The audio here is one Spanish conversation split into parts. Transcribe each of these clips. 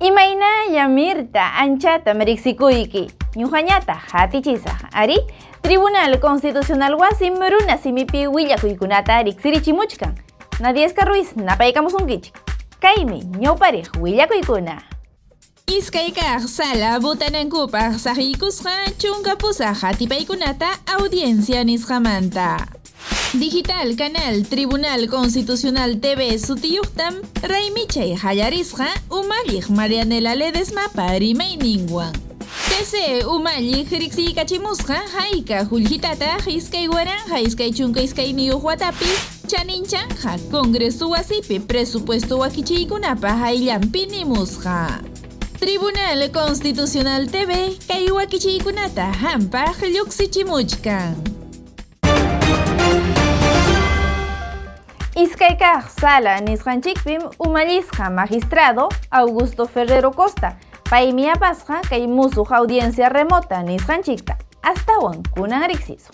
Imayna yamirta anchata mariksikuiki. Ñuqañata hatichisaq ari Tribunal Constitucional Wasi Muruna simipi willakuykunata riksirichimuchkan. Nadiesca Ruiz napaykamusunkichik. Kaymi ñawpariq willakuykuna. Iskay kaq sala butanankupaq saqikusqa chunka pusaq hatipaykunata audiencia nisqamanta. Digital Canal Tribunal Constitucional TV sutiyuqtam Raymichay hallarisqa umalliq Marianela Ledesmapa rimayninwan. TC umalliq riqsiykachimusqa hayka hullhitataq iskay waranja iskay chunka iskay niyuq watapi chaninchanja Congreso wasipi presupuesto wakichiykunapa hayllampi nimusqa. Tribunal Constitucional TV kay wakichiykunata hampaq Iskaykaq sala nisqanchikpim umallisqa magistrado Augusto Ferrero Costa kay musuq audiencia remota nisqanchikta astawan kunan riqsisu.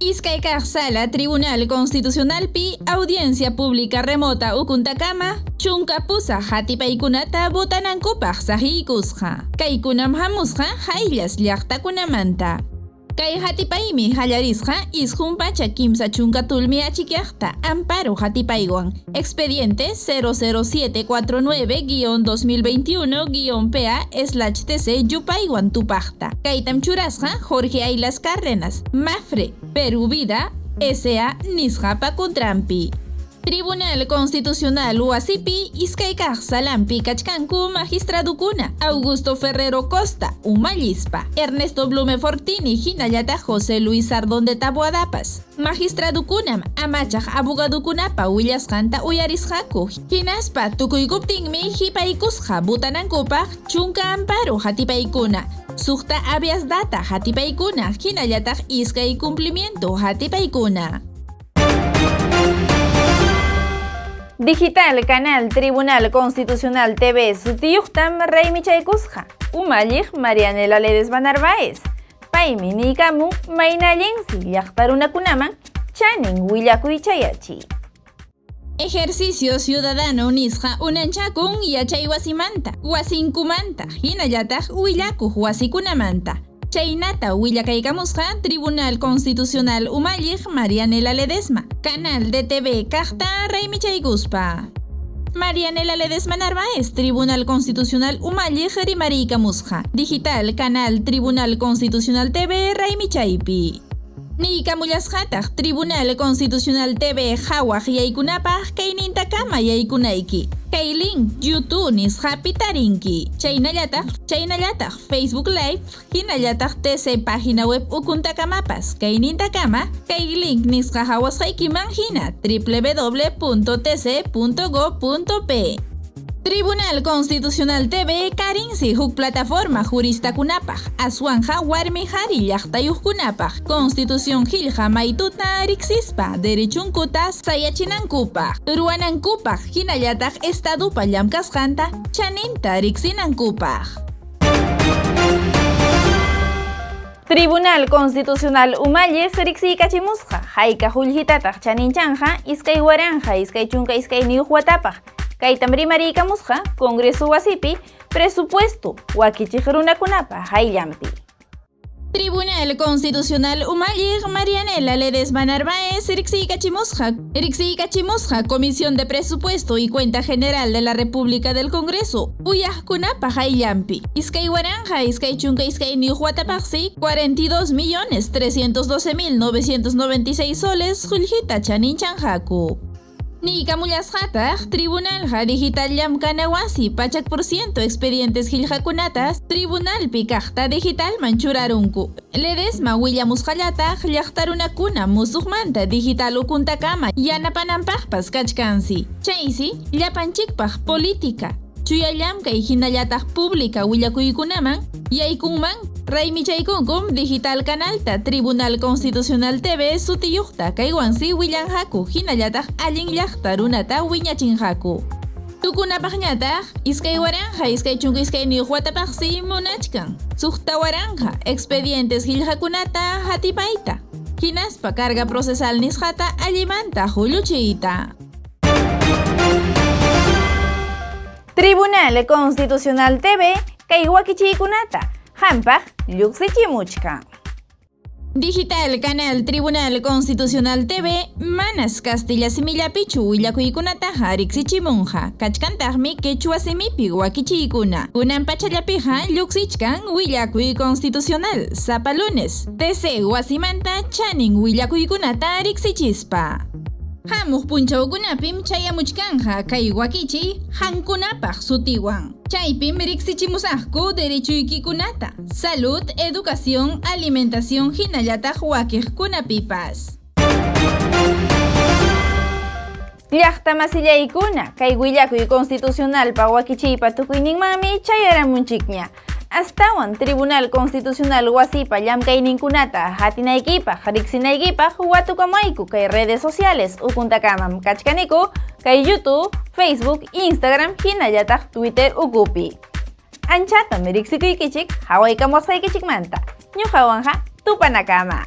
Iskaykaq sala Tribunal Constitucional pi audiencia pública remota ukuntakama chunka pusa hatipaykunata botanankupaq sahikusqa. Kaykunam hamusqa hayllas llaqtakunamanta. Kay hatipaymi hallarisqa isqunpacha kimsa chunka tulmi achikyaqta amparo hatipaywan expediente 00749-2021-PA slash TC yupaywan tupaqta. Kaytam churasqa Jorge Aylas Cárdenas, Mafre, Perú Vida, S.A. Nisqapa Kuntrampi. Tribunal Constitucional Huasipi, Iskaykaq Salampi Kachkanku Magistradukuna, Augusto Ferrero Costa, Umallispa, Ernesto Blume Fortini, Hinayata José Luis Sardón de Taboadapas, Magistradukunam, Amachaj Abogadukunapa, Willas Kanta Uyarishaku, Hinaspa, Tukuykuptingmi, Hipaikusja, Butanankupaj, Chunka Amparo, Hatipaikuna, Sukta Avias Data, Hatipaikuna, Hinayataj Iskay Cumplimiento, Hatipaikuna. Digital Canal Tribunal Constitucional TV sutiyuqtam Raymichaykusqa umalliq Marianela Ledesma Narváez paymi niykamun maynallinsi llaqtarunakunaman chanin willakuychayachi. Ejercicio ciudadano nisqa unanchakun yachay wasimanta, wasinkumanta, hinallataq willakuq wasikunamanta. Chaynata willakaykamusqa Tribunal Constitucional Umalliq Marianela Ledesma, Canal de TV Kaqta Raymichayguspa. Marianela Ledesma Narváez, Tribunal Constitucional Umalliq Rimariykamusqa, Digital Canal Tribunal Constitucional TV Raymichaypi. Niykamullasqataq Tribunal Constitucional TV hawaq yaykunapaq kaynintakama yaykunayki. Kay link YouTube nisqa pitarinki. Chaynallataq, chaynallataq Facebook Live, hinallataq TC página web ukuntakamapas. Link nisqa hawasqaykiman hina www.tc.go.p. Tribunal Constitucional TV karinsi huk plataforma jurista kunapaj, aswanja warmi hari llaqtayuqkunapaj, Constitución Gilja maituta riksispa, derechunkuta sayachinankupaj, ruanankupaj, hinallataj estadupa llamkasqanta, chaninta riksinankupaj. Tribunal Constitucional Umallis riksiykachimusqa hayka hullhitataq chaninchanja iskay waranja iskay chunka iskay niyuq watapaq kaytam rimariykamusqa Congreso wasipi presupuesto wakichiq runakunapa hayllampi. Tribunal Constitucional Umalliq Marianela Ledesma Narváez riksiykachimusqa riksiykachimusqa Comisión de Presupuesto y Cuenta General de la República del Congreso uyaqkunapa hayllampi iskay waranja iskay chunka iskay niyuq watapaqsi 42 millones 312 mil 996 soles qullqita chaninchanjaku. Niykamullasqataq Tribunalqa Digital Llamkanawasi pachak por ciento expedientes qillqakunatas Tribunalpi kaqta digitalman churarunku. Ledesma willamusqallataq llaqtarunakuna musuqmanta digital ukuntakama yanapananpaqpas kachkansi. Chaysi llapanchikpaq política chuyallamkay hinallataq pública willakuykunaman yaykunman raymichaykunkum digital canalta Tribunal Constitucional TV sutiyuqta kaywansi willanhaku hinallataq allin llaqta runata wiñachinhaku tukunapaqñataq iskay waranja iskay chunka iskay munachkan. Suqta waranja expedientes qillqakunata hatipayta hinaspa carga procesal nisqata allimanta hulluchiyta Tribunal Constitucional TV kay wakichiykunata hampaq lluqsichimuchka. Digital Canal Tribunal Constitucional TV Manas Castilla Simillapichu willakuykunata hariksichimunja kachkantaqmi quechua simipi wakichiykuna kunan pachallapiqa lluqsichkan willakuy constitucional. Sapa lunes. TC wasimanta chanin willakuykunata riksichispa Hamuq punchawkunapim chayamuchkanja kay wakichiy hankunapaq sutiwan. Chaypim riksichimusaqku derechuykikunata. Salud, educación, alimentación hinallataq wakiqkunapipas. Llaqta masillaykuna kay willakuy constitucionalpa wakichiypa tukuyninmanmi chayaramunchikña. Astawan Tribunal Constitucional wasipa llamkayninkunata hatinaykipaq riqsinaykipaq watukamayku kay redes sociales ukuntakamam kachkaniku kay YouTube, Facebook, Instagram hinallataq Twitter ukupi. Anchatami riqsikuykichik hawaykamusqaykichikmanta. Ñuqawanja tupanakama.